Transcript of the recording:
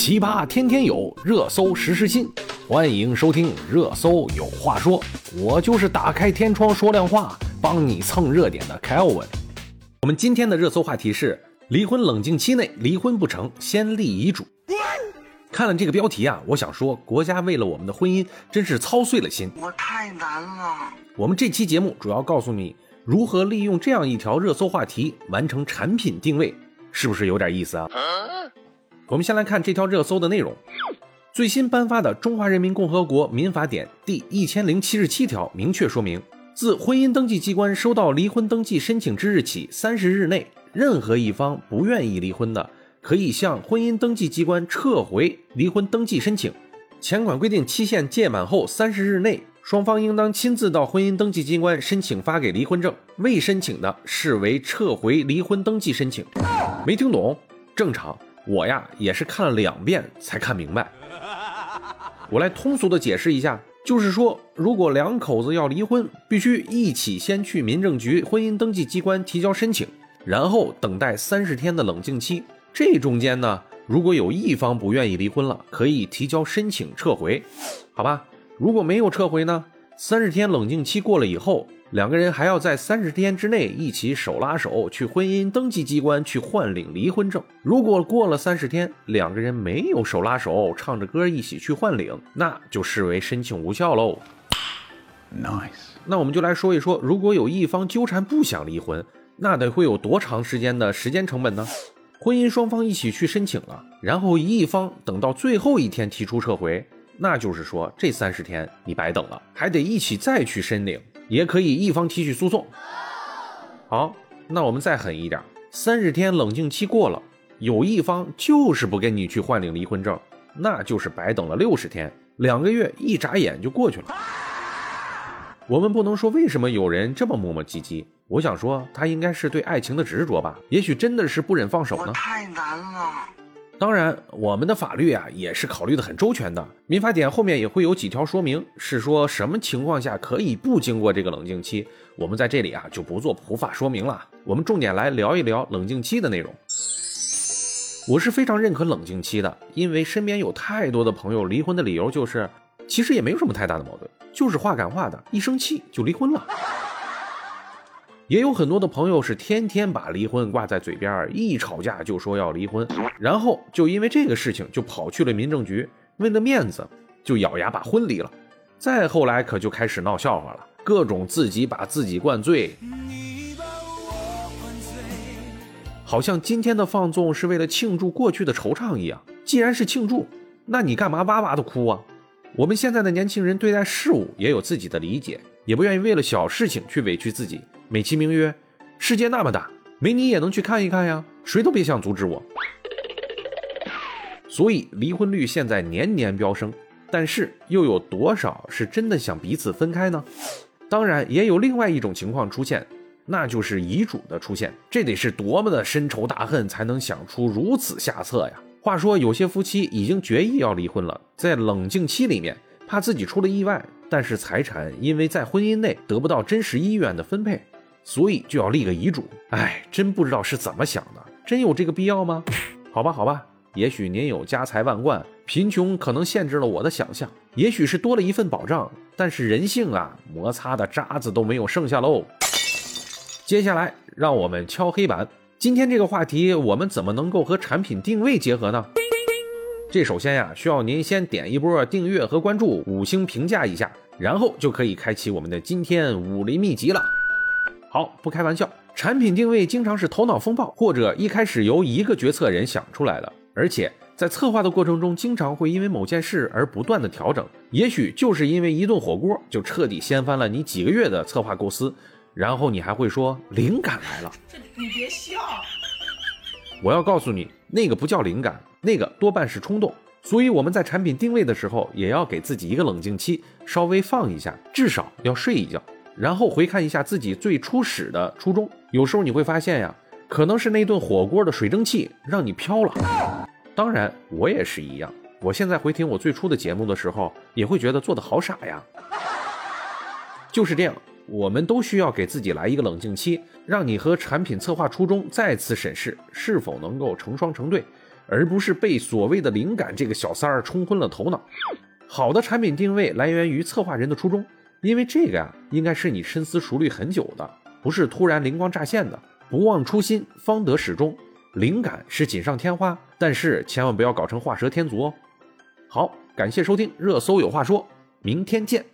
奇葩天天有，热搜时时新。欢迎收听《热搜有话说》，我就是打开天窗说亮话，帮你蹭热点的 Kelvin。我们今天的热搜话题是：离婚冷静期内离婚不成，先立遗嘱。看了这个标题啊，我想说，国家为了我们的婚姻真是操碎了心。我太难了。我们这期节目主要告诉你如何利用这样一条热搜话题完成产品定位，是不是有点意思啊？我们先来看这条热搜的内容。最新颁发的《中华人民共和国民法典》第一千零七十七条明确说明，自婚姻登记机关收到离婚登记申请之日起三十日内，任何一方不愿意离婚的，可以向婚姻登记机关撤回离婚登记申请。前款规定期限届满后三十日内，双方应当亲自到婚姻登记机关申请发给离婚证，未申请的视为撤回离婚登记申请。没听懂？正常。我呀也是看了两遍才看明白。我来通俗的解释一下，就是说，如果两口子要离婚，必须一起先去民政局婚姻登记机关提交申请，然后等待三十天的冷静期。这中间呢，如果有一方不愿意离婚了，可以提交申请撤回，好吧？如果没有撤回呢，三十天冷静期过了以后。两个人还要在三十天之内一起手拉手去婚姻登记机关去换领离婚证。如果过了三十天，两个人没有手拉手唱着歌一起去换领，那就视为申请无效喽。Nice。那我们就来说一说，如果有一方纠缠不想离婚，那得会有多长时间的时间成本呢？婚姻双方一起去申请了，然后一方等到最后一天提出撤回，那就是说这三十天你白等了，还得一起再去申领。也可以一方提起诉讼。好，那我们再狠一点，三十天冷静期过了，有一方就是不跟你去换领离婚证，那就是白等了六十天，两个月一眨眼就过去了。我们不能说为什么有人这么磨磨唧唧，我想说他应该是对爱情的执着吧，也许真的是不忍放手呢。太难了。当然，我们的法律啊也是考虑的很周全的。民法典后面也会有几条说明，是说什么情况下可以不经过这个冷静期。我们在这里啊就不做普法说明了。我们重点来聊一聊冷静期的内容。我是非常认可冷静期的，因为身边有太多的朋友离婚的理由就是，其实也没有什么太大的矛盾，就是话赶话的，一生气就离婚了。也有很多的朋友是天天把离婚挂在嘴边，一吵架就说要离婚，然后就因为这个事情就跑去了民政局，为了面子就咬牙把婚离了。再后来可就开始闹笑话了，各种自己把自己灌醉，好像今天的放纵是为了庆祝过去的惆怅一样。既然是庆祝，那你干嘛哇哇的哭啊？我们现在的年轻人对待事物也有自己的理解，也不愿意为了小事情去委屈自己。美其名曰，世界那么大，没你也能去看一看呀，谁都别想阻止我。所以离婚率现在年年飙升，但是又有多少是真的想彼此分开呢？当然，也有另外一种情况出现，那就是遗嘱的出现。这得是多么的深仇大恨才能想出如此下策呀？话说，有些夫妻已经决意要离婚了，在冷静期里面，怕自己出了意外，但是财产因为在婚姻内得不到真实意愿的分配。所以就要立个遗嘱，哎，真不知道是怎么想的，真有这个必要吗？好吧，好吧，也许您有家财万贯，贫穷可能限制了我的想象，也许是多了一份保障，但是人性啊，摩擦的渣子都没有剩下喽。接下来让我们敲黑板，今天这个话题我们怎么能够和产品定位结合呢？这首先呀，需要您先点一波订阅和关注，五星评价一下，然后就可以开启我们的今天武林秘籍了。好，不开玩笑，产品定位经常是头脑风暴，或者一开始由一个决策人想出来的，而且在策划的过程中，经常会因为某件事而不断的调整。也许就是因为一顿火锅，就彻底掀翻了你几个月的策划构思，然后你还会说灵感来了。你别笑，我要告诉你，那个不叫灵感，那个多半是冲动。所以我们在产品定位的时候，也要给自己一个冷静期，稍微放一下，至少要睡一觉。然后回看一下自己最初始的初衷，有时候你会发现呀，可能是那顿火锅的水蒸气让你飘了。当然，我也是一样。我现在回听我最初的节目的时候，也会觉得做的好傻呀。就是这样，我们都需要给自己来一个冷静期，让你和产品策划初衷再次审视是否能够成双成对。而不是被所谓的灵感这个小三儿冲昏了头脑。好的产品定位来源于策划人的初衷，因为这个呀，应该是你深思熟虑很久的，不是突然灵光乍现的。不忘初心，方得始终。灵感是锦上添花，但是千万不要搞成画蛇添足哦。好，感谢收听《热搜有话说》，明天见。